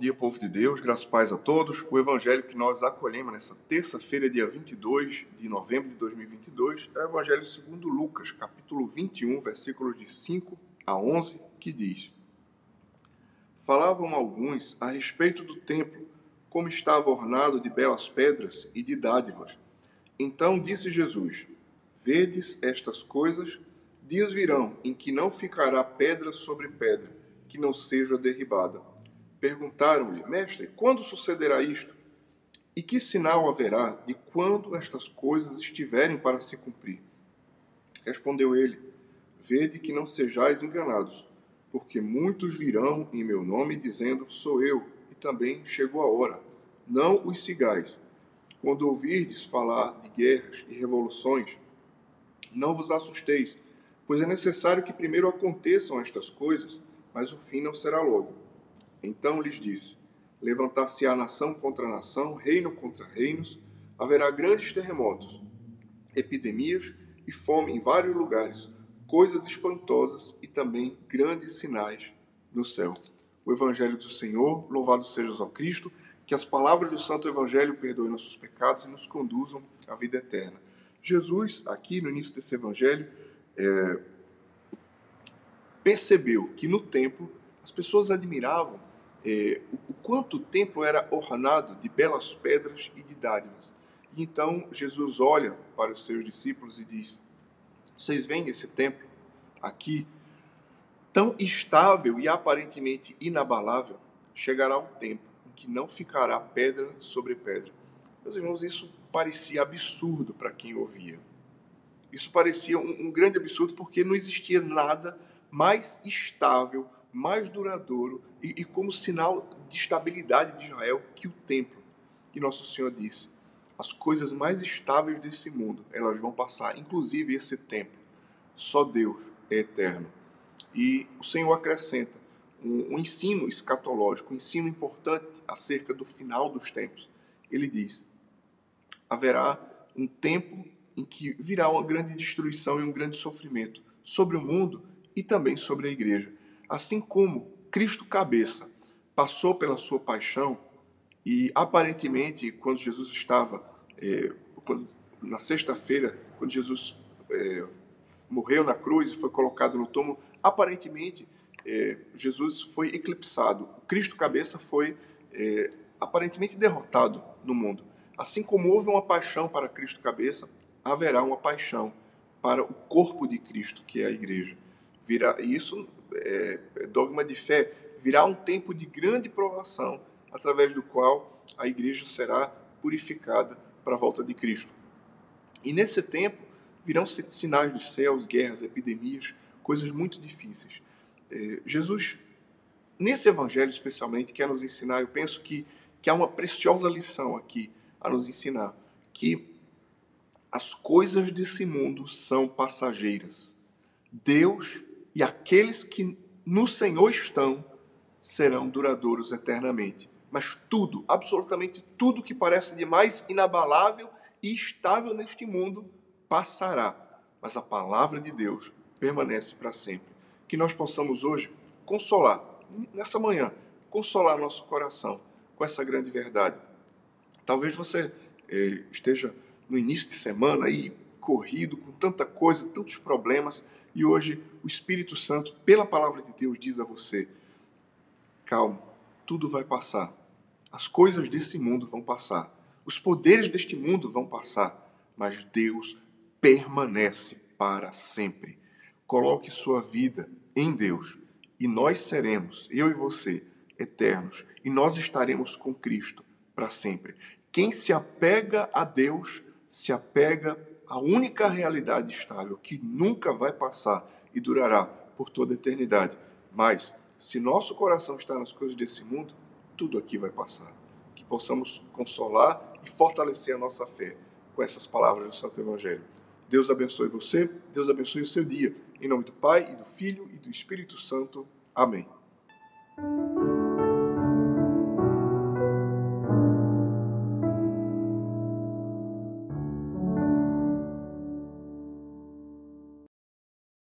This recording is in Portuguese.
dia, povo de Deus, graças e paz a todos. O evangelho que nós acolhemos nessa terça-feira, dia 22 de novembro de 2022, é o evangelho segundo Lucas, capítulo 21, versículos de 5 a 11, que diz: Falavam alguns a respeito do templo, como estava ornado de belas pedras e de dádivas. Então disse Jesus: Vedes estas coisas? Dias virão em que não ficará pedra sobre pedra, que não seja derribada Perguntaram-lhe, mestre, quando sucederá isto? E que sinal haverá de quando estas coisas estiverem para se cumprir? Respondeu ele: Vede que não sejais enganados, porque muitos virão em meu nome dizendo: Sou eu, e também chegou a hora. Não os sigais. Quando ouvirdes falar de guerras e revoluções, não vos assusteis, pois é necessário que primeiro aconteçam estas coisas, mas o fim não será logo. Então lhes disse: Levantar-se-á nação contra nação, reino contra reinos, haverá grandes terremotos, epidemias e fome em vários lugares, coisas espantosas e também grandes sinais no céu. O Evangelho do Senhor, louvado seja o Cristo, que as palavras do Santo Evangelho perdoem nossos pecados e nos conduzam à vida eterna. Jesus, aqui no início desse Evangelho, é, percebeu que no templo as pessoas admiravam é, o, quanto o templo era ornado de belas pedras e de dádivas. E então Jesus olha para os seus discípulos e diz: Vocês veem esse templo aqui tão estável e aparentemente inabalável? Chegará o tempo em que não ficará pedra sobre pedra. Meus irmãos, isso parecia absurdo para quem ouvia. Isso parecia um, um grande absurdo porque não existia nada mais estável, mais duradouro e, e como sinal de estabilidade de Israel que o templo. E nosso Senhor disse: as coisas mais estáveis desse mundo, elas vão passar, inclusive esse templo. Só Deus é eterno. E o Senhor acrescenta um, um ensino escatológico, um ensino importante acerca do final dos tempos. Ele diz: haverá um tempo em que virá uma grande destruição e um grande sofrimento sobre o mundo e também sobre a igreja. Assim como Cristo cabeça passou pela sua paixão e aparentemente quando Jesus estava é, quando, na sexta-feira quando Jesus é, morreu na cruz e foi colocado no túmulo aparentemente é, Jesus foi eclipsado. Cristo cabeça foi é, aparentemente derrotado no mundo. Assim como houve uma paixão para Cristo cabeça haverá uma paixão para o corpo de Cristo que é a igreja. Virá isso é, dogma de fé, virá um tempo de grande provação, através do qual a igreja será purificada para a volta de Cristo. E nesse tempo virão sinais dos céus, guerras, epidemias, coisas muito difíceis. É, Jesus, nesse evangelho especialmente, quer nos ensinar, eu penso que, que há uma preciosa lição aqui a nos ensinar, que as coisas desse mundo são passageiras. Deus e aqueles que no Senhor estão serão duradouros eternamente. Mas tudo, absolutamente tudo que parece de mais inabalável e estável neste mundo passará. Mas a palavra de Deus permanece para sempre. Que nós possamos hoje consolar, nessa manhã, consolar nosso coração com essa grande verdade. Talvez você eh, esteja no início de semana aí corrido com tanta coisa, tantos problemas e hoje o Espírito Santo, pela palavra de Deus, diz a você: calma, tudo vai passar. As coisas desse mundo vão passar. Os poderes deste mundo vão passar. Mas Deus permanece para sempre. Coloque sua vida em Deus e nós seremos, eu e você, eternos. E nós estaremos com Cristo para sempre. Quem se apega a Deus se apega a única realidade estável que nunca vai passar e durará por toda a eternidade. Mas, se nosso coração está nas coisas desse mundo, tudo aqui vai passar. Que possamos consolar e fortalecer a nossa fé com essas palavras do Santo Evangelho. Deus abençoe você, Deus abençoe o seu dia. Em nome do Pai, e do Filho e do Espírito Santo. Amém.